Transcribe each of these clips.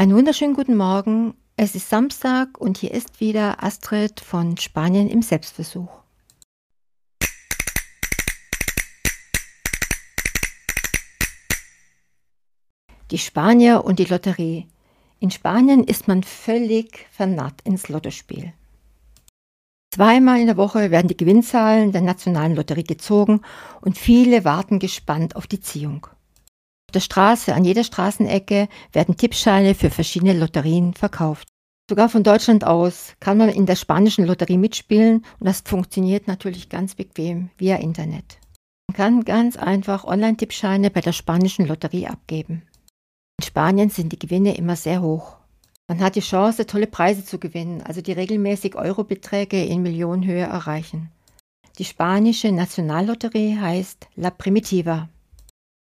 Einen wunderschönen guten Morgen. Es ist Samstag und hier ist wieder Astrid von Spanien im Selbstversuch. Die Spanier und die Lotterie. In Spanien ist man völlig vernarrt ins Lottospiel. Zweimal in der Woche werden die Gewinnzahlen der nationalen Lotterie gezogen und viele warten gespannt auf die Ziehung. Auf der Straße, an jeder Straßenecke werden Tippscheine für verschiedene Lotterien verkauft. Sogar von Deutschland aus kann man in der spanischen Lotterie mitspielen und das funktioniert natürlich ganz bequem via Internet. Man kann ganz einfach Online-Tippscheine bei der spanischen Lotterie abgeben. In Spanien sind die Gewinne immer sehr hoch. Man hat die Chance, tolle Preise zu gewinnen, also die regelmäßig Eurobeträge in Millionenhöhe erreichen. Die spanische Nationallotterie heißt La Primitiva.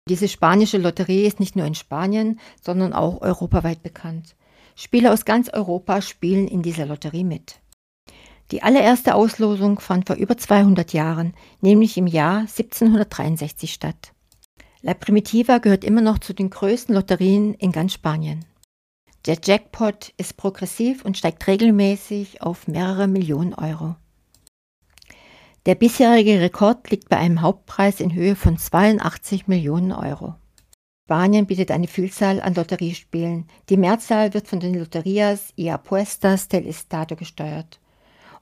Diese spanische Lotterie ist nicht nur in Spanien, sondern auch europaweit bekannt. Spieler aus ganz Europa spielen in dieser Lotterie mit. Die allererste Auslosung fand vor über 200 Jahren, nämlich im Jahr 1763 statt. La Primitiva gehört immer noch zu den größten Lotterien in ganz Spanien. Der Jackpot ist progressiv und steigt regelmäßig auf mehrere Millionen Euro. Der bisherige Rekord liegt bei einem Hauptpreis in Höhe von 82 Millionen Euro. Spanien bietet eine Vielzahl an Lotteriespielen. Die Mehrzahl wird von den Loterias y Apuestas del Estado gesteuert.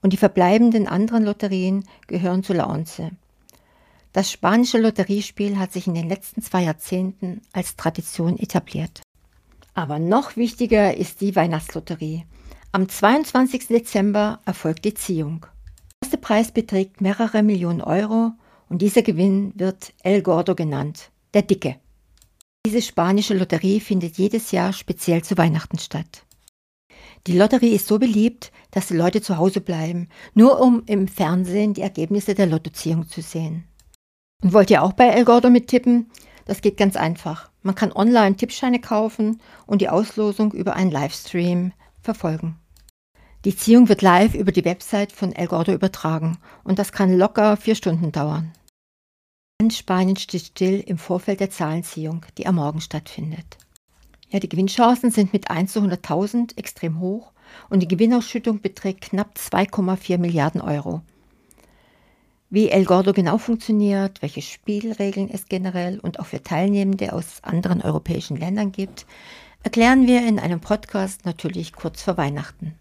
Und die verbleibenden anderen Lotterien gehören zu La Once. Das spanische Lotteriespiel hat sich in den letzten zwei Jahrzehnten als Tradition etabliert. Aber noch wichtiger ist die Weihnachtslotterie. Am 22. Dezember erfolgt die Ziehung. Der erste Preis beträgt mehrere Millionen Euro und dieser Gewinn wird El Gordo genannt, der Dicke. Diese spanische Lotterie findet jedes Jahr speziell zu Weihnachten statt. Die Lotterie ist so beliebt, dass die Leute zu Hause bleiben, nur um im Fernsehen die Ergebnisse der Lottoziehung zu sehen. Und wollt ihr auch bei El Gordo mittippen? Das geht ganz einfach. Man kann online Tippscheine kaufen und die Auslosung über einen Livestream verfolgen. Die Ziehung wird live über die Website von El Gordo übertragen und das kann locker vier Stunden dauern. Ganz Spanien steht still im Vorfeld der Zahlenziehung, die am Morgen stattfindet. Ja, die Gewinnchancen sind mit 1 zu 100.000 extrem hoch und die Gewinnausschüttung beträgt knapp 2,4 Milliarden Euro. Wie El Gordo genau funktioniert, welche Spielregeln es generell und auch für Teilnehmende aus anderen europäischen Ländern gibt, erklären wir in einem Podcast natürlich kurz vor Weihnachten.